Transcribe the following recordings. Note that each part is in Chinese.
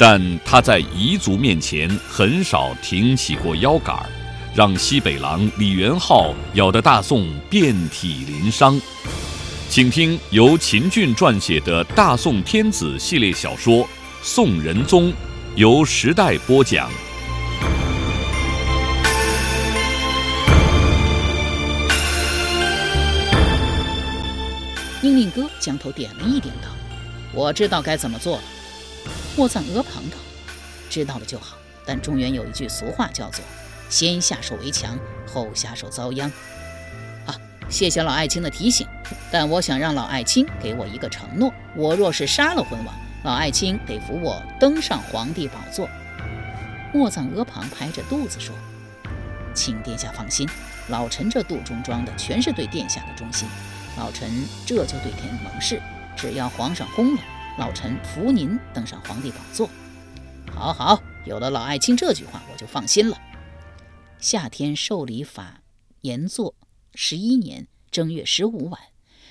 但他在彝族面前很少挺起过腰杆儿，让西北狼李元昊咬得大宋遍体鳞伤。请听由秦俊撰写的《大宋天子》系列小说《宋仁宗》，由时代播讲。宁令哥将头点了一点，道：“我知道该怎么做了。”莫赞额旁道：“知道了就好。但中原有一句俗话，叫做‘先下手为强，后下手遭殃’。啊，谢谢老爱卿的提醒。但我想让老爱卿给我一个承诺：我若是杀了昏王，老爱卿得扶我登上皇帝宝座。”莫赞额旁拍着肚子说：“请殿下放心，老臣这肚中装的全是对殿下的忠心。”老臣这就对天盟誓，只要皇上轰了，老臣扶您登上皇帝宝座。好好，有了老爱卿这句话，我就放心了。夏天受理法延祚十一年正月十五晚，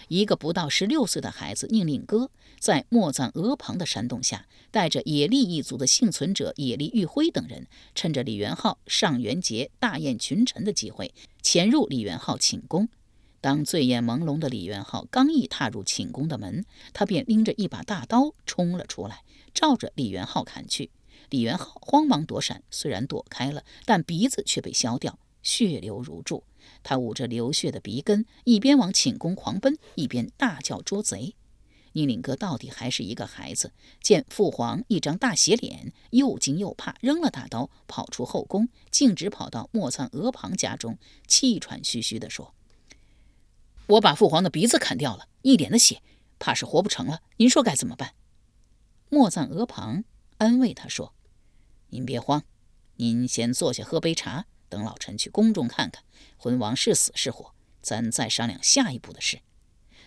一个不到十六岁的孩子宁令哥，在莫赞额旁的煽动下，带着野利一族的幸存者野利玉辉等人，趁着李元昊上元节大宴群臣的机会，潜入李元昊寝宫。当醉眼朦胧的李元昊刚一踏入寝宫的门，他便拎着一把大刀冲了出来，照着李元昊砍去。李元昊慌忙躲闪，虽然躲开了，但鼻子却被削掉，血流如注。他捂着流血的鼻根，一边往寝宫狂奔，一边大叫捉贼。宁令哥到底还是一个孩子，见父皇一张大斜脸，又惊又怕，扔了大刀，跑出后宫，径直跑到莫藏额旁家中，气喘吁吁地说。我把父皇的鼻子砍掉了，一脸的血，怕是活不成了。您说该怎么办？莫赞额旁安慰他说：“您别慌，您先坐下喝杯茶，等老臣去宫中看看昏王是死是活，咱再商量下一步的事。”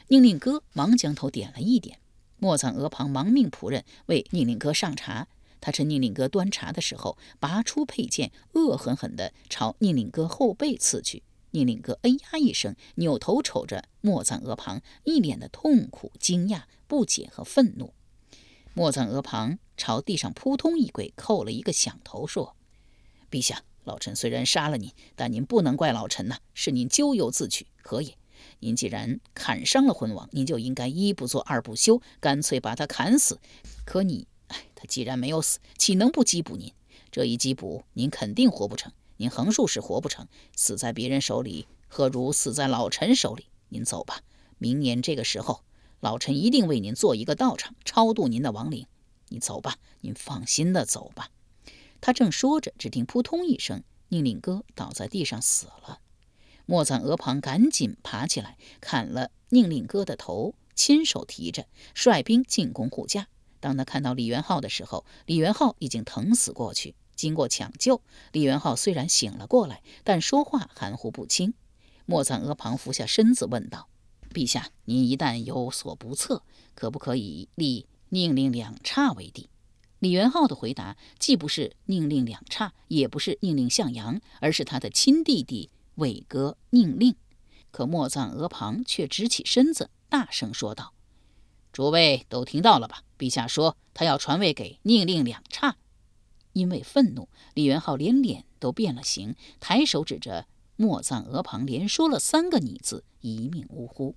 宁令哥忙将头点了一点。莫赞额旁忙命仆人为宁令哥上茶。他趁宁令哥端茶的时候，拔出佩剑，恶狠狠地朝宁令哥后背刺去。宁令哥哎呀一声，扭头瞅着莫赞额旁，一脸的痛苦、惊讶、不解和愤怒。莫赞额旁朝地上扑通一跪，叩了一个响头，说：“陛下，老臣虽然杀了您，但您不能怪老臣呐，是您咎由自取，何也？您既然砍伤了昏王，您就应该一不做二不休，干脆把他砍死。可你，哎，他既然没有死，岂能不缉捕您？这一缉捕，您肯定活不成。”您横竖是活不成，死在别人手里，何如死在老臣手里？您走吧，明年这个时候，老臣一定为您做一个道场，超度您的亡灵。你走吧，您放心的走吧。他正说着，只听扑通一声，宁令哥倒在地上死了。莫赞额旁赶紧爬起来，砍了宁令哥的头，亲手提着，率兵进宫护驾。当他看到李元昊的时候，李元昊已经疼死过去。经过抢救，李元昊虽然醒了过来，但说话含糊不清。莫赞额旁俯下身子问道：“陛下，您一旦有所不测，可不可以立宁令两岔为帝？”李元昊的回答既不是宁令两岔，也不是宁令向阳，而是他的亲弟弟韦哥宁令。可莫赞额旁却直起身子，大声说道：“诸位都听到了吧？陛下说他要传位给宁令两岔。”因为愤怒，李元昊连脸都变了形，抬手指着莫藏额旁，连说了三个“你”字，一命呜呼。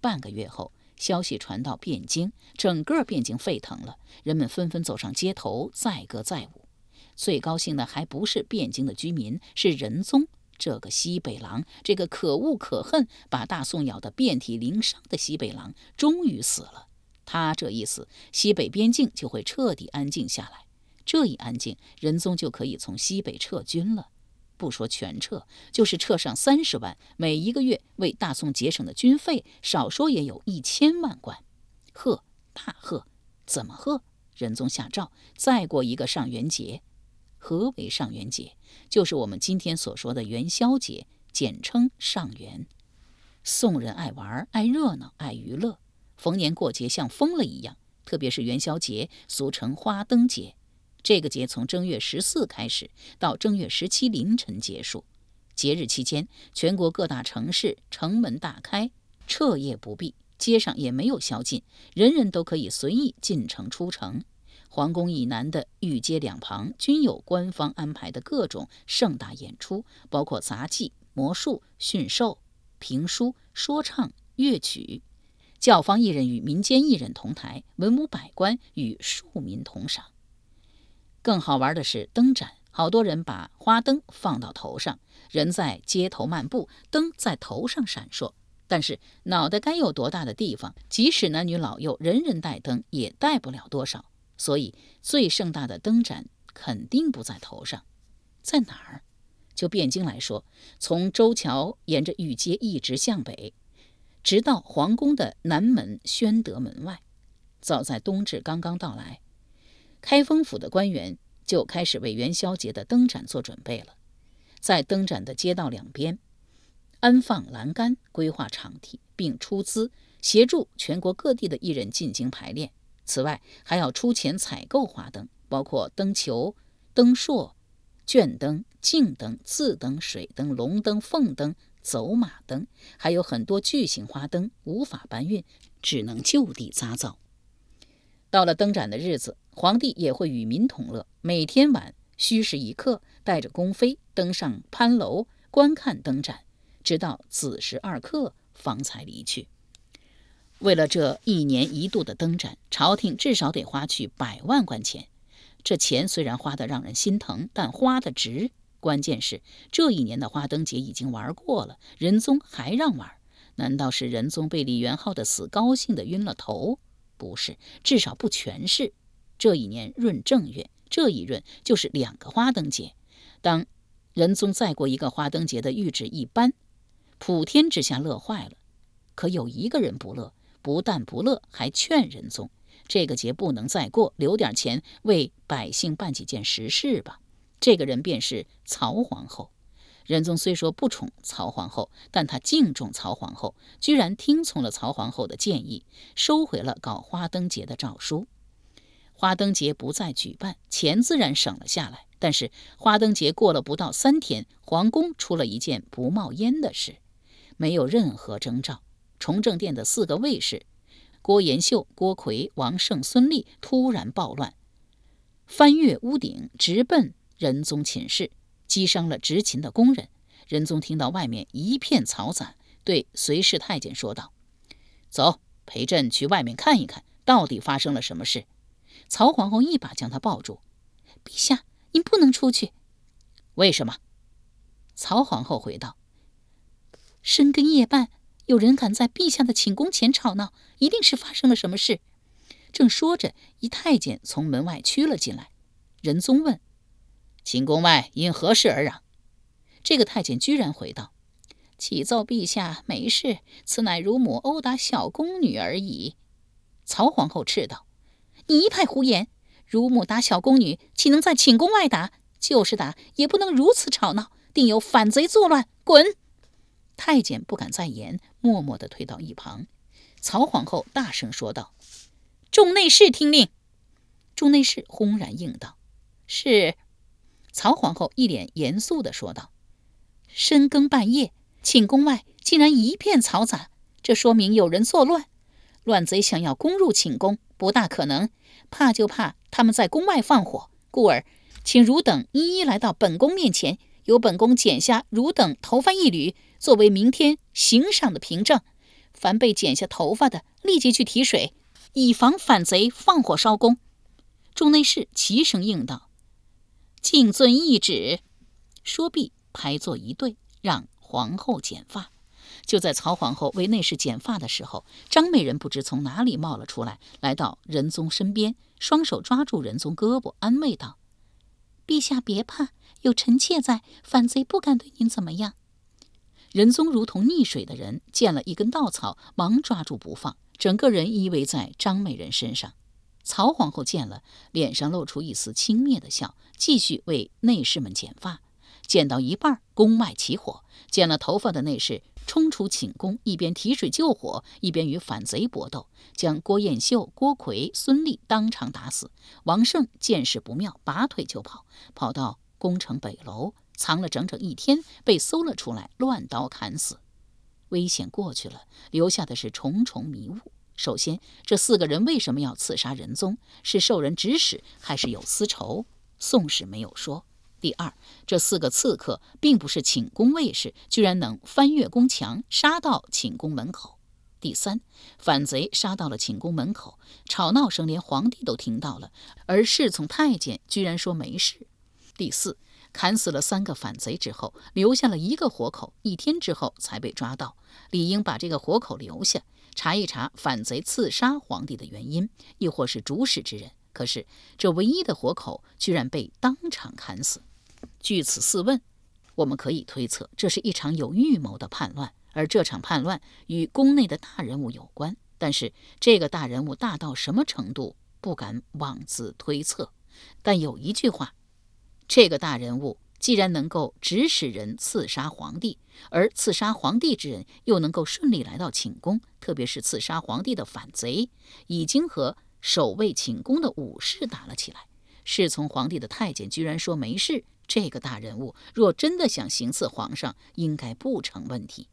半个月后，消息传到汴京，整个汴京沸腾了，人们纷纷走上街头，载歌载舞。最高兴的还不是汴京的居民，是仁宗这个西北狼，这个可恶可恨、把大宋咬得遍体鳞伤的西北狼，终于死了。他这一死，西北边境就会彻底安静下来。这一安静，仁宗就可以从西北撤军了。不说全撤，就是撤上三十万，每一个月为大宋节省的军费，少说也有一千万贯。贺，大贺！怎么贺？仁宗下诏，再过一个上元节。何为上元节？就是我们今天所说的元宵节，简称上元。宋人爱玩、爱热闹、爱娱乐，逢年过节像疯了一样。特别是元宵节，俗称花灯节。这个节从正月十四开始，到正月十七凌晨结束。节日期间，全国各大城市城门大开，彻夜不闭，街上也没有宵禁，人人都可以随意进城出城。皇宫以南的御街两旁均有官方安排的各种盛大演出，包括杂技、魔术、驯兽、评书、说唱、乐曲。教坊艺人与民间艺人同台，文武百官与庶民同赏。更好玩的是灯展，好多人把花灯放到头上，人在街头漫步，灯在头上闪烁。但是脑袋该有多大的地方，即使男女老幼人人带灯，也带不了多少。所以最盛大的灯展肯定不在头上，在哪儿？就汴京来说，从周桥沿着御街一直向北。直到皇宫的南门宣德门外，早在冬至刚刚到来，开封府的官员就开始为元宵节的灯展做准备了。在灯展的街道两边安放栏杆，规划场地，并出资协助全国各地的艺人进行排练。此外，还要出钱采购花灯，包括灯球、灯烁、卷灯、镜灯、字灯、水灯、龙灯、凤灯。走马灯还有很多巨型花灯无法搬运，只能就地扎造。到了灯展的日子，皇帝也会与民同乐。每天晚戌时一刻，带着宫妃登上攀楼观看灯展，直到子时二刻方才离去。为了这一年一度的灯展，朝廷至少得花去百万贯钱。这钱虽然花得让人心疼，但花得值。关键是这一年的花灯节已经玩过了，仁宗还让玩，难道是仁宗被李元昊的死高兴的晕了头？不是，至少不全是。这一年闰正月，这一闰就是两个花灯节。当仁宗再过一个花灯节的谕旨一颁，普天之下乐坏了。可有一个人不乐，不但不乐，还劝仁宗这个节不能再过，留点钱为百姓办几件实事吧。这个人便是曹皇后。仁宗虽说不宠曹皇后，但他敬重曹皇后，居然听从了曹皇后的建议，收回了搞花灯节的诏书。花灯节不再举办，钱自然省了下来。但是花灯节过了不到三天，皇宫出了一件不冒烟的事，没有任何征兆。崇政殿的四个卫士郭延秀、郭奎、王胜、孙立突然暴乱，翻越屋顶，直奔。仁宗寝室击伤了执勤的工人。仁宗听到外面一片嘈杂，对随侍太监说道：“走，陪朕去外面看一看，到底发生了什么事。”曹皇后一把将他抱住：“陛下，您不能出去。”“为什么？”曹皇后回道：“深更夜半，有人敢在陛下的寝宫前吵闹，一定是发生了什么事。”正说着，一太监从门外驱了进来。仁宗问。寝宫外因何事而嚷？这个太监居然回道：“启奏陛下，没事，此乃乳母殴打小宫女而已。”曹皇后斥道：“一派胡言！乳母打小宫女，岂能在寝宫外打？就是打，也不能如此吵闹，定有反贼作乱！滚！”太监不敢再言，默默地退到一旁。曹皇后大声说道：“众内侍听令！”众内侍轰然应道：“是。”曹皇后一脸严肃地说道：“深更半夜，寝宫外竟然一片嘈杂，这说明有人作乱。乱贼想要攻入寝宫，不大可能。怕就怕他们在宫外放火，故而请汝等一一来到本宫面前，由本宫剪下汝等头发一缕，作为明天刑赏的凭证。凡被剪下头发的，立即去提水，以防反贼放火烧宫。”众内侍齐声应道。敬遵懿旨。说毕，排坐一队，让皇后剪发。就在曹皇后为内侍剪发的时候，张美人不知从哪里冒了出来，来到仁宗身边，双手抓住仁宗胳膊，安慰道：“陛下别怕，有臣妾在，反贼不敢对您怎么样。”仁宗如同溺水的人，见了一根稻草，忙抓住不放，整个人依偎在张美人身上。曹皇后见了，脸上露出一丝轻蔑的笑，继续为内侍们剪发。剪到一半，宫外起火，剪了头发的内侍冲出寝宫，一边提水救火，一边与反贼搏斗，将郭彦秀、郭奎、孙立当场打死。王胜见势不妙，拔腿就跑，跑到宫城北楼藏了整整一天，被搜了出来，乱刀砍死。危险过去了，留下的是重重迷雾。首先，这四个人为什么要刺杀仁宗？是受人指使，还是有私仇？《宋史》没有说。第二，这四个刺客并不是寝宫卫士，居然能翻越宫墙，杀到寝宫门口。第三，反贼杀到了寝宫门口，吵闹声连皇帝都听到了，而侍从太监居然说没事。第四，砍死了三个反贼之后，留下了一个活口，一天之后才被抓到，理应把这个活口留下。查一查反贼刺杀皇帝的原因，亦或是主使之人。可是这唯一的活口居然被当场砍死。据此四问，我们可以推测，这是一场有预谋的叛乱，而这场叛乱与宫内的大人物有关。但是这个大人物大到什么程度，不敢妄自推测。但有一句话，这个大人物。既然能够指使人刺杀皇帝，而刺杀皇帝之人又能够顺利来到寝宫，特别是刺杀皇帝的反贼，已经和守卫寝宫的武士打了起来。侍从皇帝的太监居然说没事，这个大人物若真的想行刺皇上，应该不成问题。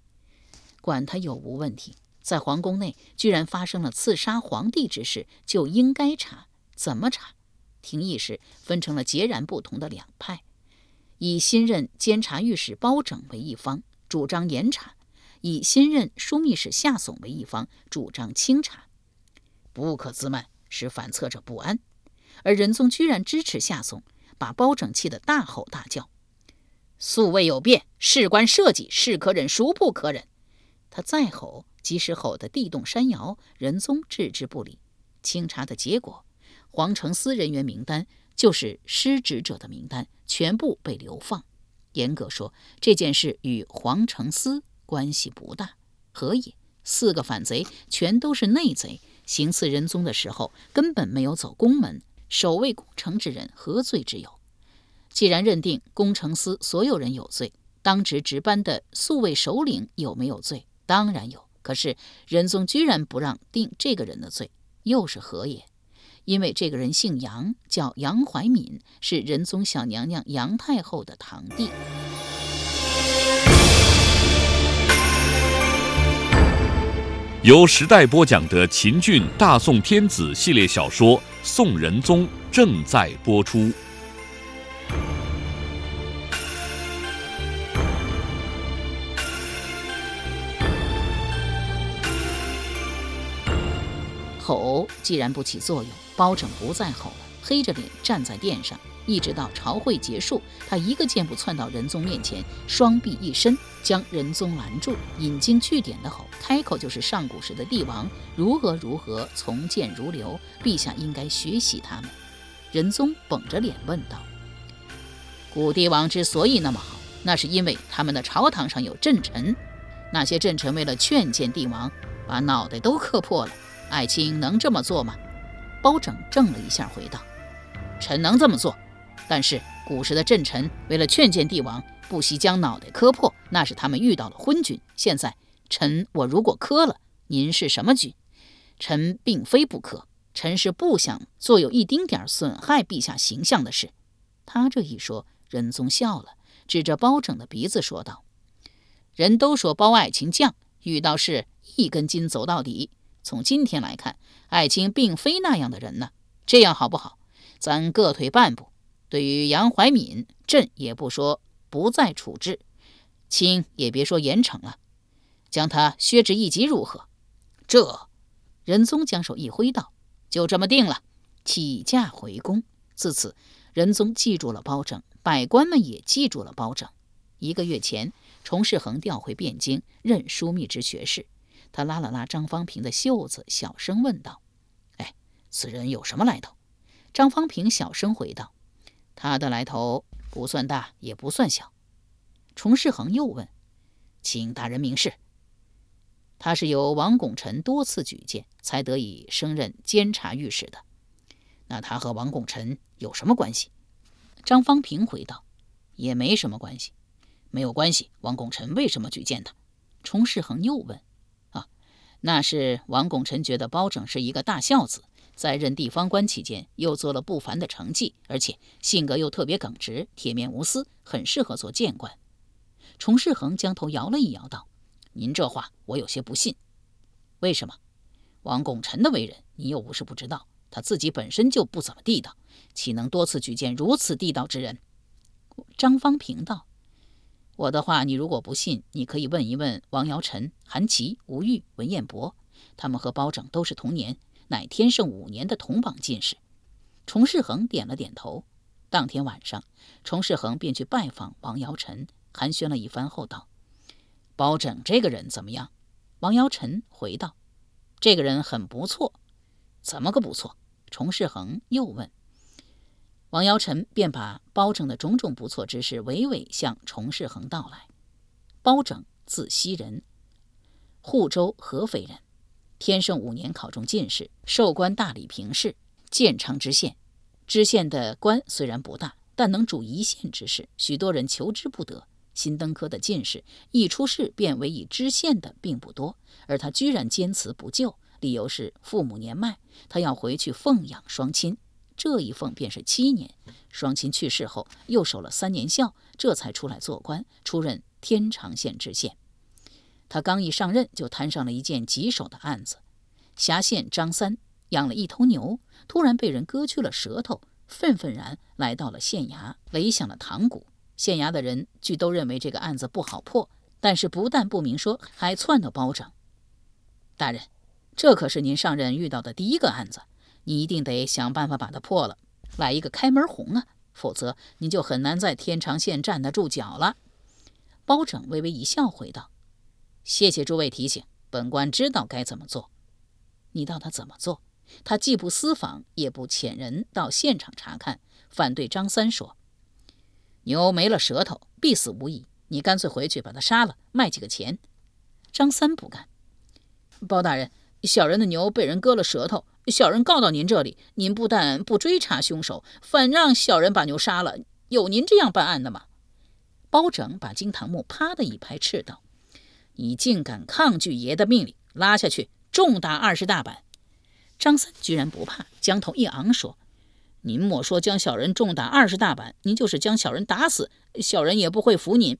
管他有无问题，在皇宫内居然发生了刺杀皇帝之事，就应该查。怎么查？廷议时分成了截然不同的两派。以新任监察御史包拯为一方，主张严查；以新任枢密使夏竦为一方，主张清查。不可自慢，使反侧者不安。而仁宗居然支持夏竦，把包拯气得大吼大叫：“素未有变，事关社稷，是可忍，孰不可忍？”他再吼，即使吼得地动山摇，仁宗置之不理。清查的结果，皇城司人员名单。就是失职者的名单全部被流放。严格说，这件事与皇城司关系不大。何也？四个反贼全都是内贼，行刺仁宗的时候根本没有走宫门，守卫宫城之人何罪之有？既然认定宫城司所有人有罪，当值值班的宿卫首领有没有罪？当然有。可是仁宗居然不让定这个人的罪，又是何也？因为这个人姓杨，叫杨怀敏，是仁宗小娘娘杨太后的堂弟。由时代播讲的秦俊大宋天子系列小说《宋仁宗》正在播出。吼既然不起作用。包拯不再吼了，黑着脸站在殿上，一直到朝会结束，他一个箭步窜到仁宗面前，双臂一伸，将仁宗拦住，引经据典的吼，开口就是上古时的帝王如何如何从谏如流，陛下应该学习他们。仁宗绷着脸问道：“古帝王之所以那么好，那是因为他们的朝堂上有朕臣，那些朕臣为了劝谏帝王，把脑袋都磕破了。爱卿能这么做吗？”包拯怔了一下，回道：“臣能这么做，但是古时的朕臣为了劝谏帝王，不惜将脑袋磕破，那是他们遇到了昏君。现在臣我如果磕了，您是什么君？臣并非不磕，臣是不想做有一丁点损害陛下形象的事。”他这一说，仁宗笑了，指着包拯的鼻子说道：“人都说包爱卿犟，遇到事一根筋走到底。”从今天来看，爱卿并非那样的人呢。这样好不好？咱各退半步。对于杨怀敏，朕也不说不再处置，卿也别说严惩了，将他削职一级如何？这，仁宗将手一挥道：“就这么定了。”起驾回宫。自此，仁宗记住了包拯，百官们也记住了包拯。一个月前，崇世恒调回汴京，任枢密之学士。他拉了拉张方平的袖子，小声问道：“哎，此人有什么来头？”张方平小声回道：“他的来头不算大，也不算小。”崇世恒又问：“请大人明示。”他是由王拱辰多次举荐，才得以升任监察御史的。那他和王拱辰有什么关系？张方平回道：“也没什么关系，没有关系。王拱辰为什么举荐他？”崇世恒又问：“啊，那是王拱辰觉得包拯是一个大孝子，在任地方官期间又做了不凡的成绩，而且性格又特别耿直、铁面无私，很适合做谏官。”崇世恒将头摇了一摇，道：“您这话我有些不信。为什么？王拱辰的为人你又不是不知道。”他自己本身就不怎么地道，岂能多次举荐如此地道之人？张方平道：“我的话，你如果不信，你可以问一问王尧臣、韩琦、吴玉、文彦博，他们和包拯都是同年，乃天圣五年的同榜进士。”崇世恒点了点头。当天晚上，崇世恒便去拜访王尧臣，寒暄了一番后道：“包拯这个人怎么样？”王尧臣回道：“这个人很不错。”怎么个不错？崇世恒又问。王尧臣便把包拯的种种不错之事娓娓向崇世恒道来。包拯字希仁，户州合肥人，天圣五年考中进士，授官大理平事，建昌知县。知县的官虽然不大，但能主一县之事，许多人求之不得。新登科的进士一出仕便为以知县的并不多，而他居然坚持不就。理由是父母年迈，他要回去奉养双亲。这一奉便是七年。双亲去世后，又守了三年孝，这才出来做官，出任天长县知县。他刚一上任，就摊上了一件棘手的案子：辖县张三养了一头牛，突然被人割去了舌头，愤愤然来到了县衙，擂响了堂鼓。县衙的人俱都认为这个案子不好破，但是不但不明说，还撺掇包拯大人。这可是您上任遇到的第一个案子，你一定得想办法把它破了，来一个开门红啊！否则您就很难在天长县站得住脚了。包拯微微一笑，回道：“谢谢诸位提醒，本官知道该怎么做。你道他怎么做？他既不私访，也不遣人到现场查看，反对张三说：牛没了舌头，必死无疑。你干脆回去把他杀了，卖几个钱。张三不干，包大人。”小人的牛被人割了舌头，小人告到您这里，您不但不追查凶手，反让小人把牛杀了，有您这样办案的吗？包拯把金堂木啪的一拍，斥道：“你竟敢抗拒爷的命令，拉下去重打二十大板！”张三居然不怕，将头一昂说：“您莫说将小人重打二十大板，您就是将小人打死，小人也不会服您。”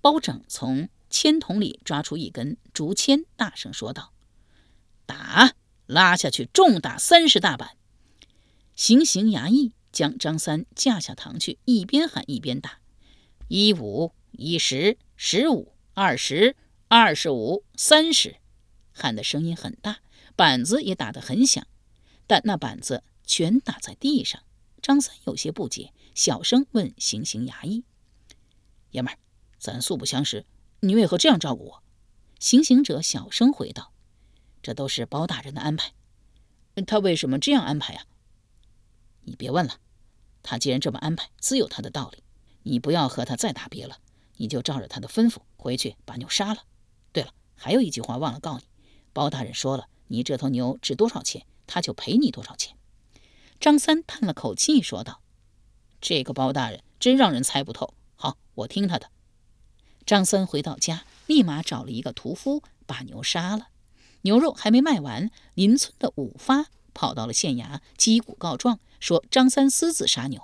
包拯从签筒里抓出一根竹签，大声说道。打，拉下去，重打三十大板。行刑衙役将张三架下堂去，一边喊一边打：一五一十，十五二十，二十五三十，喊的声音很大，板子也打得很响，但那板子全打在地上。张三有些不解，小声问行刑衙役：“爷们儿，咱素不相识，你为何这样照顾我？”行刑者小声回道。这都是包大人的安排，他为什么这样安排呀？你别问了，他既然这么安排，自有他的道理。你不要和他再打别了，你就照着他的吩咐回去把牛杀了。对了，还有一句话忘了告你，包大人说了，你这头牛值多少钱，他就赔你多少钱。张三叹了口气说道：“这个包大人真让人猜不透。好，我听他的。”张三回到家，立马找了一个屠夫把牛杀了。牛肉还没卖完，邻村的五发跑到了县衙击鼓告状，说张三私自杀牛。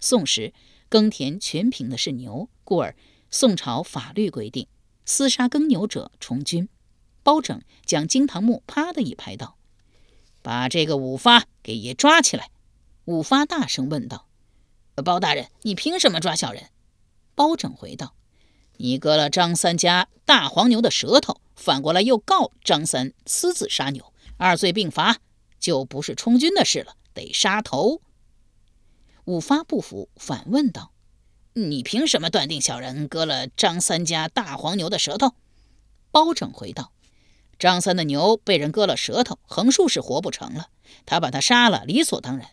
宋时耕田全凭的是牛，故而宋朝法律规定，厮杀耕牛者从军。包拯将惊堂木啪的一拍道：“把这个五发给爷抓起来！”五发大声问道：“包大人，你凭什么抓小人？”包拯回道：“你割了张三家大黄牛的舌头。”反过来又告张三私自杀牛，二罪并罚，就不是充军的事了，得杀头。五发不服，反问道：“你凭什么断定小人割了张三家大黄牛的舌头？”包拯回道：“张三的牛被人割了舌头，横竖是活不成了，他把他杀了，理所当然。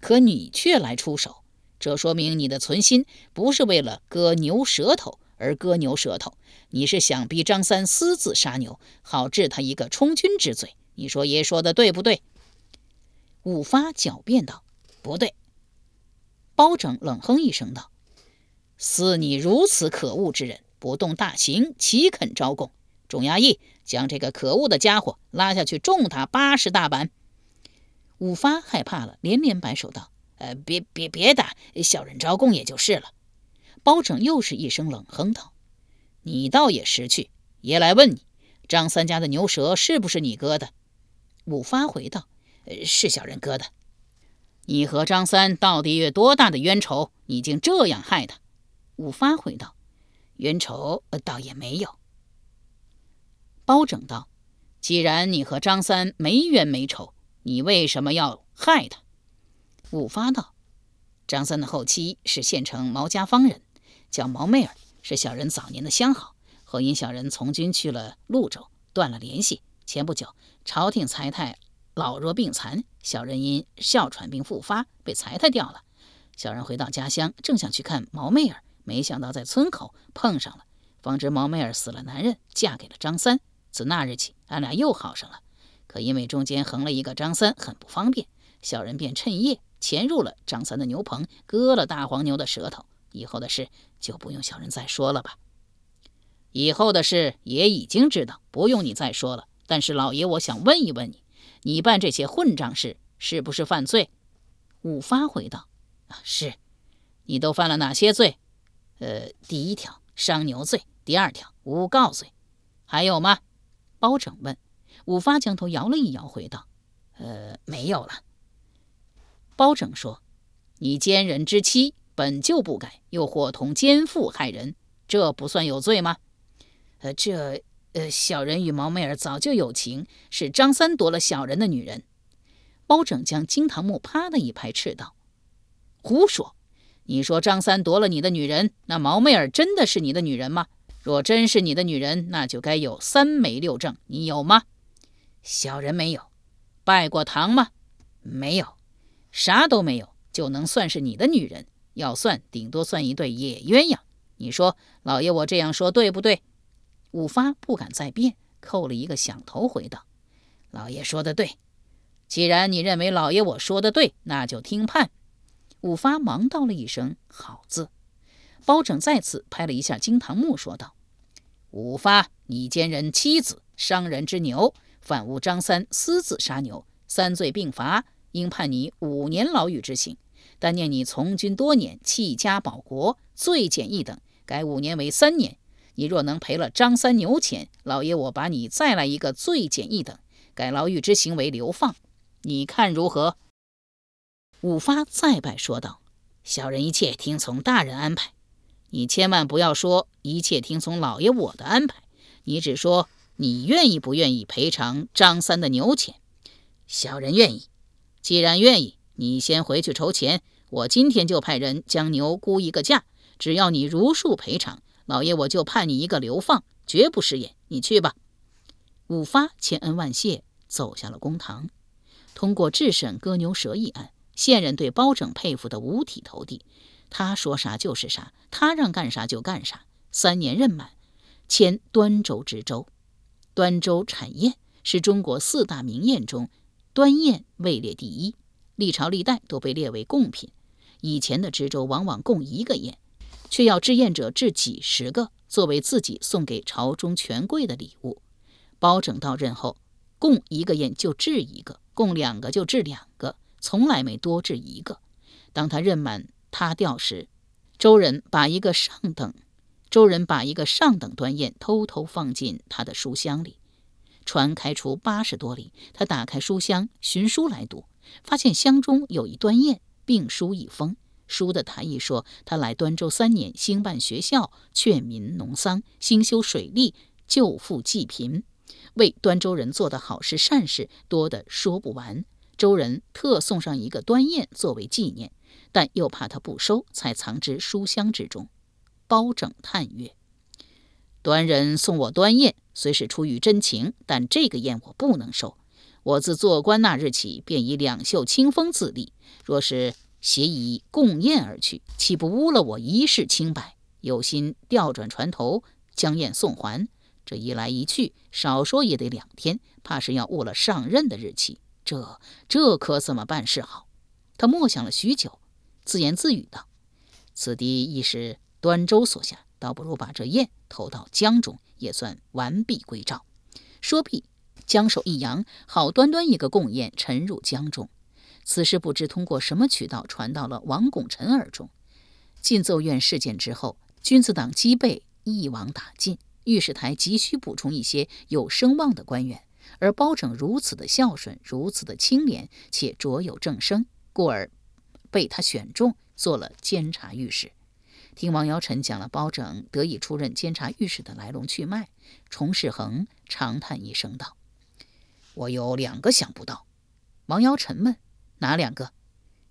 可你却来出手，这说明你的存心不是为了割牛舌头。”而割牛舌头，你是想逼张三私自杀牛，好治他一个充军之罪？你说爷说的对不对？五发狡辩道：“不对。”包拯冷哼一声道：“似你如此可恶之人，不动大刑，岂肯招供？众衙役，将这个可恶的家伙拉下去，重打八十大板。”五发害怕了，连连摆手道：“呃，别别别打，小人招供也就是了。”包拯又是一声冷哼道：“你倒也识趣，爷来问你，张三家的牛舌是不是你割的？”五发回道：“呃，是小人割的。”你和张三到底有多大的冤仇？你竟这样害他？五发回道：“冤仇倒也没有。”包拯道：“既然你和张三没冤没仇，你为什么要害他？”五发道：“张三的后妻是县城毛家坊人，叫毛妹儿，是小人早年的相好。后因小人从军去了潞州，断了联系。前不久，朝廷裁太。”老弱病残，小人因哮喘病复发，被裁汰掉了。小人回到家乡，正想去看毛妹儿，没想到在村口碰上了。方知毛妹儿死了男人，嫁给了张三。自那日起，俺俩又好上了。可因为中间横了一个张三，很不方便，小人便趁夜潜入了张三的牛棚，割了大黄牛的舌头。以后的事就不用小人再说了吧。以后的事也已经知道，不用你再说了。但是老爷，我想问一问你。你办这些混账事是不是犯罪？五发回道：“啊，是。你都犯了哪些罪？呃，第一条伤牛罪，第二条诬告罪，还有吗？”包拯问。五发将头摇了一摇，回道：“呃，没有了。”包拯说：“你奸人之妻本就不该，又伙同奸妇害人，这不算有罪吗？”呃，这。呃，小人与毛媚儿早就有情，是张三夺了小人的女人。包拯将惊堂木啪的一拍，斥道：“胡说！你说张三夺了你的女人，那毛媚儿真的是你的女人吗？若真是你的女人，那就该有三媒六证，你有吗？小人没有。拜过堂吗？没有。啥都没有，就能算是你的女人？要算，顶多算一对野鸳鸯。你说，老爷，我这样说对不对？”五发不敢再辩，叩了一个响头，回道：“老爷说的对。既然你认为老爷我说的对，那就听判。”五发忙道了一声“好”字。包拯再次拍了一下惊堂木，说道：“五发，你奸人妻子，伤人之牛，反诬张三私自杀牛，三罪并罚，应判你五年牢狱之刑。但念你从军多年，弃家保国，罪减一等，改五年为三年。”你若能赔了张三牛钱，老爷我把你再来一个罪减一等，改牢狱之刑为流放，你看如何？五发再拜说道：“小人一切听从大人安排，你千万不要说一切听从老爷我的安排，你只说你愿意不愿意赔偿张三的牛钱。小人愿意。既然愿意，你先回去筹钱，我今天就派人将牛估一个价，只要你如数赔偿。”老爷，我就判你一个流放，绝不食言。你去吧。五发千恩万谢，走下了公堂。通过质审割牛舌一案，县人对包拯佩服得五体投地。他说啥就是啥，他让干啥就干啥。三年任满，迁端州知州。端州产宴是中国四大名宴中，端宴位列第一，历朝历代都被列为贡品。以前的知州往往供一个宴。却要制宴者制几十个，作为自己送给朝中权贵的礼物。包拯到任后，供一个宴就制一个，供两个就制两个，从来没多制一个。当他任满他调时，周人把一个上等，周人把一个上等端砚偷偷放进他的书箱里。船开出八十多里，他打开书箱寻书来读，发现箱中有一端砚，并书一封。书的谈意说，他来端州三年，兴办学校，劝民农桑，兴修水利，救富济贫，为端州人做的好事善事多得说不完。周人特送上一个端砚作为纪念，但又怕他不收，才藏之书箱之中。包拯叹曰：“端人送我端砚，虽是出于真情，但这个砚我不能收。我自做官那日起，便以两袖清风自立，若是……”携以共宴而去，岂不污了我一世清白？有心调转船头，将宴送还。这一来一去，少说也得两天，怕是要误了上任的日期。这这可怎么办是好？他默想了许久，自言自语道：“此地亦是端州所辖，倒不如把这雁投到江中，也算完璧归赵。”说毕，将手一扬，好端端一个贡雁沉入江中。此事不知通过什么渠道传到了王拱辰耳中。进奏院事件之后，君子党积备一网打尽，御史台急需补充一些有声望的官员。而包拯如此的孝顺，如此的清廉，且卓有正声，故而被他选中做了监察御史。听王尧臣讲了包拯得以出任监察御史的来龙去脉，崇世恒长叹一声道：“我有两个想不到。”王尧臣问：“哪两个？”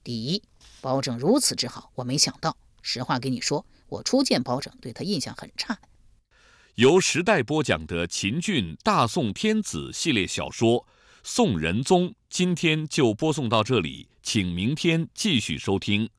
第一，包拯如此之好，我没想到。实话给你说，我初见包拯，对他印象很差。由时代播讲的秦俊大宋天子系列小说《宋仁宗》，今天就播送到这里，请明天继续收听。